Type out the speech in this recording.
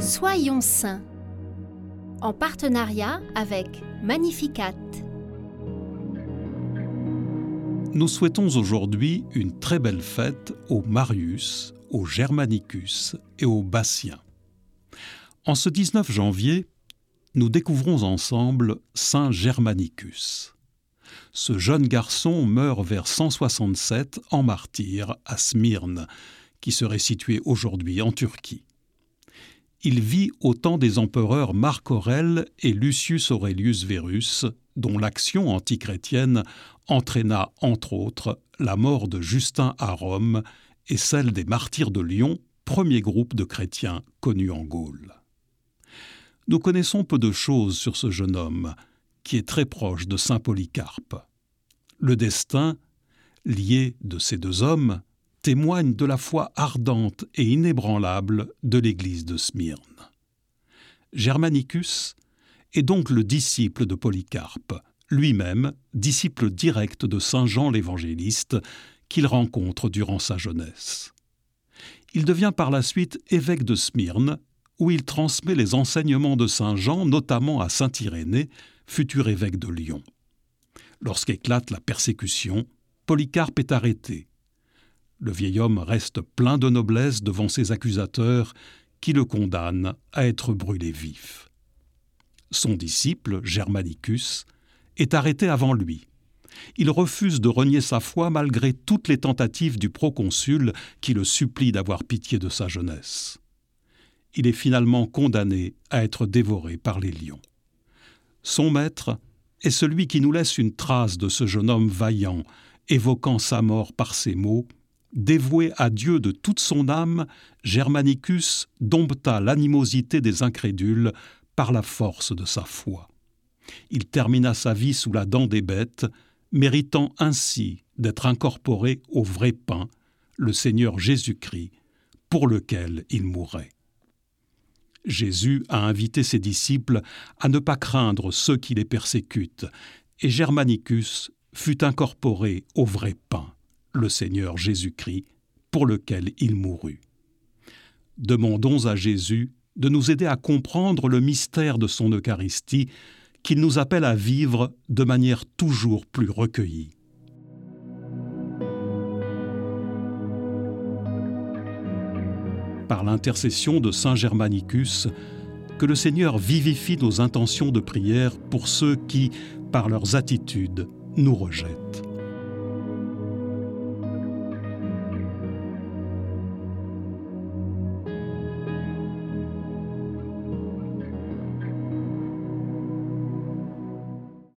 Soyons saints en partenariat avec Magnificat. Nous souhaitons aujourd'hui une très belle fête aux Marius, aux Germanicus et aux Bassiens. En ce 19 janvier, nous découvrons ensemble Saint Germanicus. Ce jeune garçon meurt vers 167 en martyr à Smyrne, qui serait situé aujourd'hui en Turquie. Il vit au temps des empereurs Marc Aurèle et Lucius Aurelius Verus, dont l'action antichrétienne entraîna entre autres la mort de Justin à Rome et celle des martyrs de Lyon, premier groupe de chrétiens connus en Gaule. Nous connaissons peu de choses sur ce jeune homme, qui est très proche de saint Polycarpe. Le destin, lié de ces deux hommes, témoigne de la foi ardente et inébranlable de l'Église de Smyrne. Germanicus est donc le disciple de Polycarpe, lui-même disciple direct de Saint Jean l'Évangéliste, qu'il rencontre durant sa jeunesse. Il devient par la suite évêque de Smyrne, où il transmet les enseignements de Saint Jean, notamment à Saint Irénée, futur évêque de Lyon. Lorsqu'éclate la persécution, Polycarpe est arrêté le vieil homme reste plein de noblesse devant ses accusateurs qui le condamnent à être brûlé vif. Son disciple, Germanicus, est arrêté avant lui. Il refuse de renier sa foi malgré toutes les tentatives du proconsul qui le supplie d'avoir pitié de sa jeunesse. Il est finalement condamné à être dévoré par les lions. Son maître est celui qui nous laisse une trace de ce jeune homme vaillant, évoquant sa mort par ces mots Dévoué à Dieu de toute son âme, Germanicus dompta l'animosité des incrédules par la force de sa foi. Il termina sa vie sous la dent des bêtes, méritant ainsi d'être incorporé au vrai pain, le Seigneur Jésus-Christ, pour lequel il mourait. Jésus a invité ses disciples à ne pas craindre ceux qui les persécutent, et Germanicus fut incorporé au vrai pain le Seigneur Jésus-Christ, pour lequel il mourut. Demandons à Jésus de nous aider à comprendre le mystère de son Eucharistie, qu'il nous appelle à vivre de manière toujours plus recueillie. Par l'intercession de Saint Germanicus, que le Seigneur vivifie nos intentions de prière pour ceux qui, par leurs attitudes, nous rejettent.